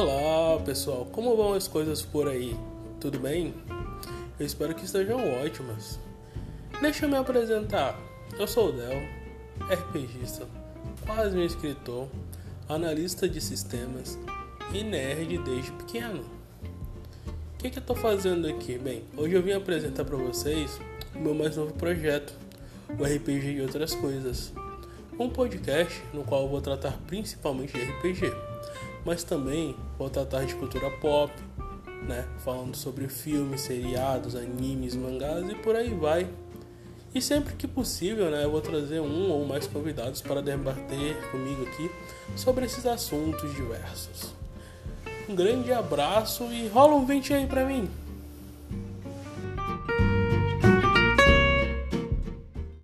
Olá pessoal, como vão as coisas por aí? Tudo bem? Eu espero que estejam ótimas. Deixa eu me apresentar. Eu sou o Del, RPGista, quase um escritor, analista de sistemas e nerd desde pequeno. O que, que eu estou fazendo aqui? Bem, hoje eu vim apresentar para vocês o meu mais novo projeto, o RPG e outras coisas. Um podcast no qual eu vou tratar principalmente de RPG, mas também vou tratar de cultura pop, né? Falando sobre filmes, seriados, animes, mangás e por aí vai. E sempre que possível, né, eu vou trazer um ou mais convidados para debater comigo aqui sobre esses assuntos diversos. Um grande abraço e rola um vente aí pra mim.